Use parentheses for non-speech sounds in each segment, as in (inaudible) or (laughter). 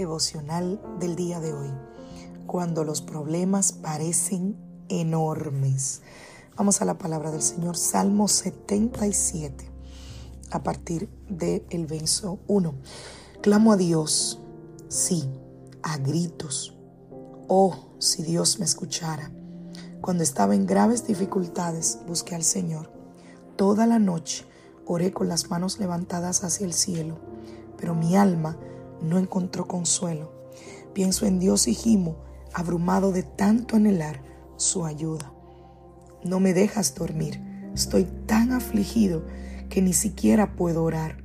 Devocional del día de hoy. Cuando los problemas parecen enormes. Vamos a la palabra del Señor, Salmo 77, a partir del el verso 1. Clamo a Dios, sí, a gritos. Oh, si Dios me escuchara. Cuando estaba en graves dificultades, busqué al Señor. Toda la noche oré con las manos levantadas hacia el cielo, pero mi alma no encontró consuelo. Pienso en Dios y gimo, abrumado de tanto anhelar su ayuda. No me dejas dormir. Estoy tan afligido que ni siquiera puedo orar.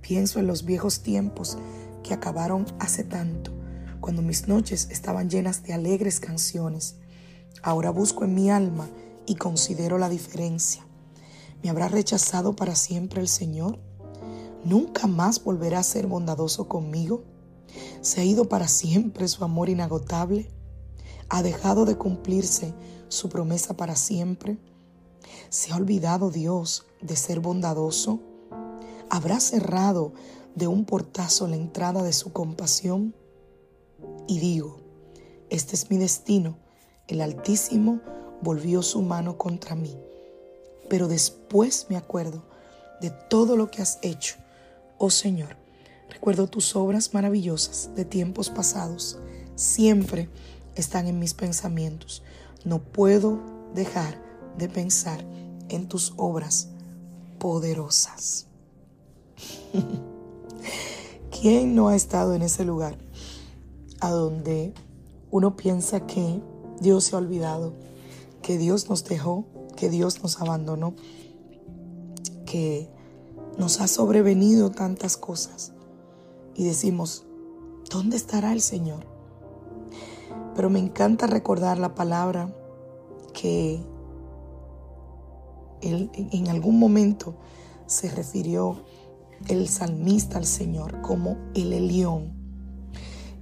Pienso en los viejos tiempos que acabaron hace tanto, cuando mis noches estaban llenas de alegres canciones. Ahora busco en mi alma y considero la diferencia. ¿Me habrá rechazado para siempre el Señor? ¿Nunca más volverá a ser bondadoso conmigo? ¿Se ha ido para siempre su amor inagotable? ¿Ha dejado de cumplirse su promesa para siempre? ¿Se ha olvidado Dios de ser bondadoso? ¿Habrá cerrado de un portazo la entrada de su compasión? Y digo, este es mi destino. El Altísimo volvió su mano contra mí. Pero después me acuerdo de todo lo que has hecho, oh Señor. Recuerdo tus obras maravillosas de tiempos pasados. Siempre están en mis pensamientos. No puedo dejar de pensar en tus obras poderosas. (laughs) ¿Quién no ha estado en ese lugar a donde uno piensa que Dios se ha olvidado, que Dios nos dejó, que Dios nos abandonó, que nos ha sobrevenido tantas cosas y decimos, ¿dónde estará el Señor? Pero me encanta recordar la palabra que él, en algún momento se refirió el salmista al Señor como el Elión.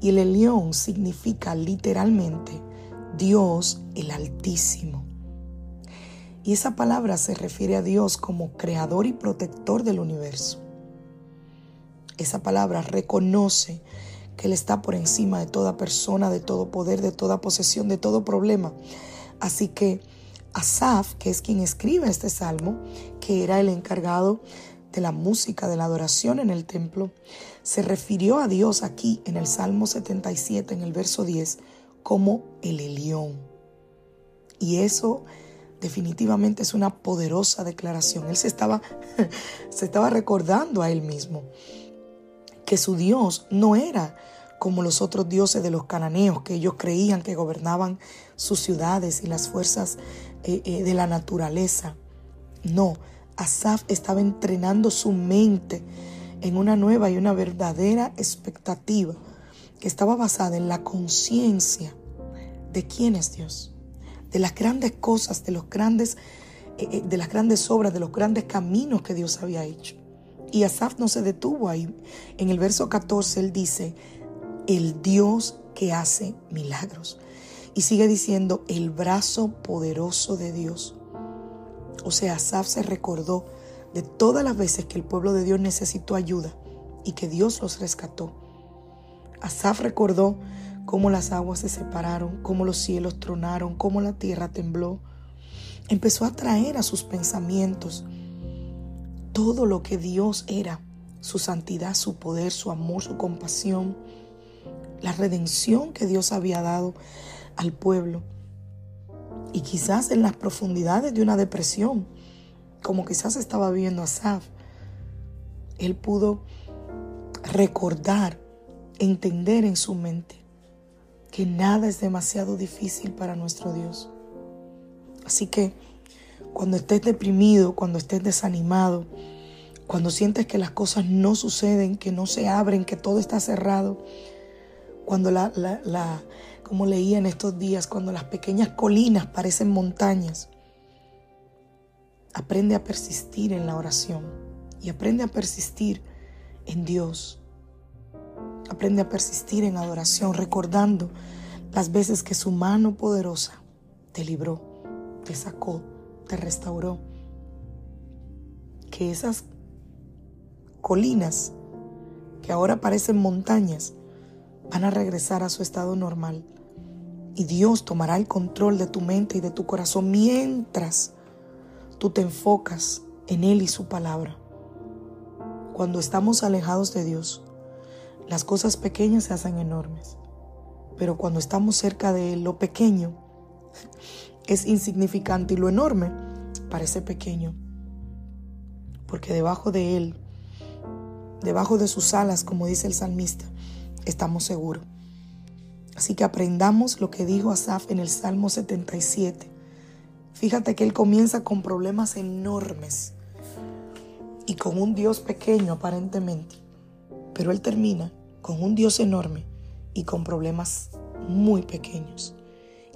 Y el Elión significa literalmente Dios el Altísimo. Y esa palabra se refiere a Dios como creador y protector del universo. Esa palabra reconoce que Él está por encima de toda persona, de todo poder, de toda posesión, de todo problema. Así que Asaf, que es quien escribe este salmo, que era el encargado de la música, de la adoración en el templo, se refirió a Dios aquí en el Salmo 77, en el verso 10, como el Elión. Y eso definitivamente es una poderosa declaración. Él se estaba, (laughs) se estaba recordando a él mismo que su Dios no era como los otros dioses de los cananeos, que ellos creían que gobernaban sus ciudades y las fuerzas eh, eh, de la naturaleza. No, Asaf estaba entrenando su mente en una nueva y una verdadera expectativa que estaba basada en la conciencia de quién es Dios, de las grandes cosas, de los grandes, eh, de las grandes obras, de los grandes caminos que Dios había hecho. Y Asaf no se detuvo ahí. En el verso 14 él dice, el Dios que hace milagros. Y sigue diciendo, el brazo poderoso de Dios. O sea, Asaf se recordó de todas las veces que el pueblo de Dios necesitó ayuda y que Dios los rescató. Asaf recordó cómo las aguas se separaron, cómo los cielos tronaron, cómo la tierra tembló. Empezó a traer a sus pensamientos todo lo que Dios era, su santidad, su poder, su amor, su compasión, la redención que Dios había dado al pueblo. Y quizás en las profundidades de una depresión, como quizás estaba viviendo Asaf, él pudo recordar, entender en su mente que nada es demasiado difícil para nuestro Dios. Así que cuando estés deprimido, cuando estés desanimado, cuando sientes que las cosas no suceden, que no se abren, que todo está cerrado, cuando la, la, como leía en estos días, cuando las pequeñas colinas parecen montañas, aprende a persistir en la oración y aprende a persistir en Dios. Aprende a persistir en adoración, recordando las veces que su mano poderosa te libró, te sacó, te restauró. Que esas colinas que ahora parecen montañas van a regresar a su estado normal. Y Dios tomará el control de tu mente y de tu corazón mientras tú te enfocas en Él y su palabra. Cuando estamos alejados de Dios, las cosas pequeñas se hacen enormes. Pero cuando estamos cerca de lo pequeño (laughs) es insignificante y lo enorme parece pequeño. Porque debajo de Él, debajo de sus alas, como dice el salmista, estamos seguros. Así que aprendamos lo que dijo Asaf en el Salmo 77. Fíjate que él comienza con problemas enormes y con un Dios pequeño aparentemente, pero él termina con un Dios enorme y con problemas muy pequeños.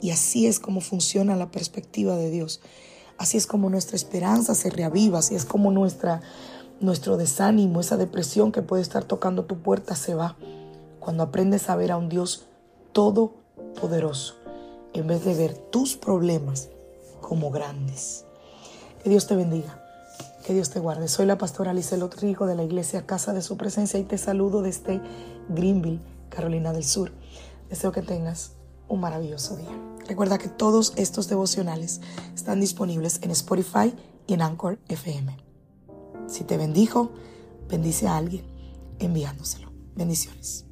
Y así es como funciona la perspectiva de Dios. Así es como nuestra esperanza se reaviva, así es como nuestra, nuestro desánimo, esa depresión que puede estar tocando tu puerta se va. Cuando aprendes a ver a un Dios todopoderoso, en vez de ver tus problemas como grandes. Que Dios te bendiga. Dios te guarde. Soy la pastora Lizelot Rigo de la iglesia Casa de Su Presencia y te saludo desde Greenville, Carolina del Sur. Deseo que tengas un maravilloso día. Recuerda que todos estos devocionales están disponibles en Spotify y en Anchor FM. Si te bendijo, bendice a alguien enviándoselo. Bendiciones.